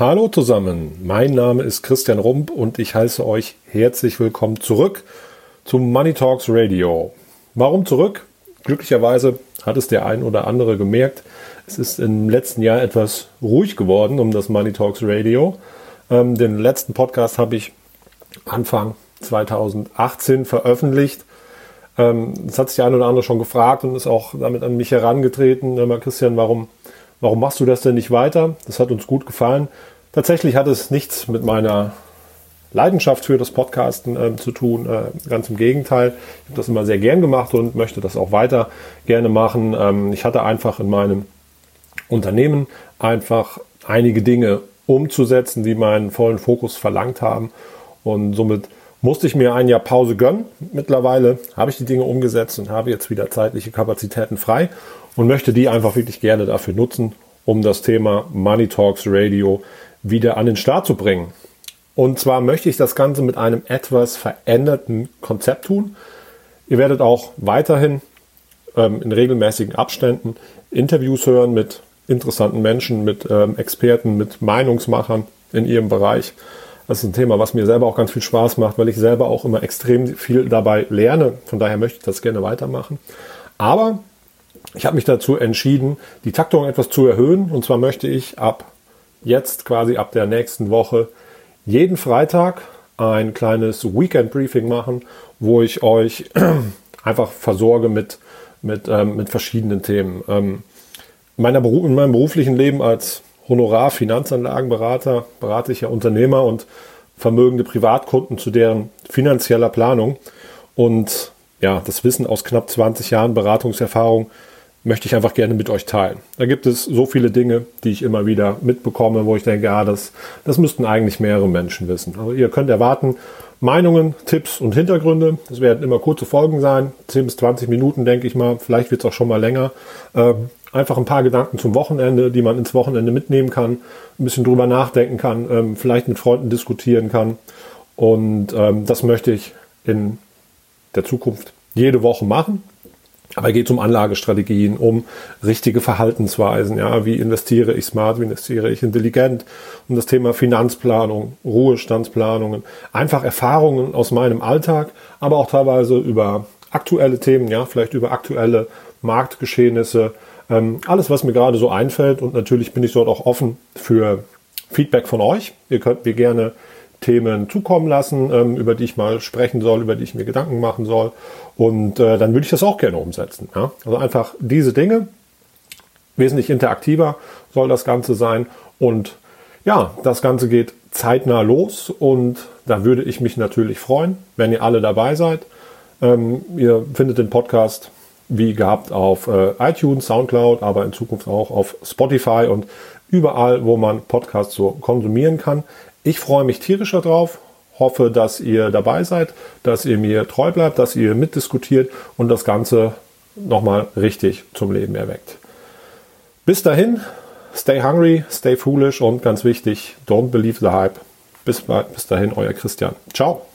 Hallo zusammen, mein Name ist Christian Rump und ich heiße euch herzlich willkommen zurück zum Money Talks Radio. Warum zurück? Glücklicherweise hat es der ein oder andere gemerkt. Es ist im letzten Jahr etwas ruhig geworden um das Money Talks Radio. Ähm, den letzten Podcast habe ich Anfang 2018 veröffentlicht. Ähm, das hat sich der ein oder andere schon gefragt und ist auch damit an mich herangetreten. Christian, warum warum machst du das denn nicht weiter? Das hat uns gut gefallen. Tatsächlich hat es nichts mit meiner Leidenschaft für das Podcasten äh, zu tun. Äh, ganz im Gegenteil. Ich habe das immer sehr gern gemacht und möchte das auch weiter gerne machen. Ähm, ich hatte einfach in meinem Unternehmen einfach einige Dinge umzusetzen, die meinen vollen Fokus verlangt haben. Und somit musste ich mir ein Jahr Pause gönnen. Mittlerweile habe ich die Dinge umgesetzt und habe jetzt wieder zeitliche Kapazitäten frei und möchte die einfach wirklich gerne dafür nutzen, um das Thema Money Talks Radio wieder an den Start zu bringen. Und zwar möchte ich das Ganze mit einem etwas veränderten Konzept tun. Ihr werdet auch weiterhin ähm, in regelmäßigen Abständen Interviews hören mit interessanten Menschen, mit ähm, Experten, mit Meinungsmachern in ihrem Bereich. Das ist ein Thema, was mir selber auch ganz viel Spaß macht, weil ich selber auch immer extrem viel dabei lerne. Von daher möchte ich das gerne weitermachen. Aber ich habe mich dazu entschieden, die Taktung etwas zu erhöhen. Und zwar möchte ich ab jetzt quasi ab der nächsten Woche jeden Freitag ein kleines Weekend Briefing machen, wo ich euch einfach versorge mit, mit, ähm, mit verschiedenen Themen. Ähm, in, meiner Beru in meinem beruflichen Leben als Honorar-Finanzanlagenberater berate ich ja Unternehmer und vermögende Privatkunden zu deren finanzieller Planung. Und ja, das Wissen aus knapp 20 Jahren Beratungserfahrung möchte ich einfach gerne mit euch teilen. Da gibt es so viele Dinge, die ich immer wieder mitbekomme, wo ich denke, ja, das, das müssten eigentlich mehrere Menschen wissen. Also ihr könnt erwarten, Meinungen, Tipps und Hintergründe. Das werden immer kurze Folgen sein, 10 bis 20 Minuten, denke ich mal. Vielleicht wird es auch schon mal länger. Ähm, einfach ein paar Gedanken zum Wochenende, die man ins Wochenende mitnehmen kann, ein bisschen drüber nachdenken kann, ähm, vielleicht mit Freunden diskutieren kann. Und ähm, das möchte ich in der Zukunft jede Woche machen. Aber geht um Anlagestrategien, um richtige Verhaltensweisen. Ja, wie investiere ich smart, wie investiere ich intelligent? Um das Thema Finanzplanung, Ruhestandsplanungen, einfach Erfahrungen aus meinem Alltag, aber auch teilweise über aktuelle Themen, ja, vielleicht über aktuelle Marktgeschehnisse, ähm, alles, was mir gerade so einfällt. Und natürlich bin ich dort auch offen für Feedback von euch. Ihr könnt mir gerne Themen zukommen lassen, ähm, über die ich mal sprechen soll, über die ich mir Gedanken machen soll. Und äh, dann würde ich das auch gerne umsetzen. Ja? Also einfach diese Dinge, wesentlich interaktiver soll das Ganze sein. Und ja, das Ganze geht zeitnah los und da würde ich mich natürlich freuen, wenn ihr alle dabei seid. Ähm, ihr findet den Podcast wie gehabt auf äh, iTunes, Soundcloud, aber in Zukunft auch auf Spotify und überall, wo man Podcasts so konsumieren kann. Ich freue mich tierisch darauf, hoffe, dass ihr dabei seid, dass ihr mir treu bleibt, dass ihr mitdiskutiert und das Ganze nochmal richtig zum Leben erweckt. Bis dahin, stay hungry, stay foolish und ganz wichtig, don't believe the hype. Bis, bis dahin, euer Christian. Ciao.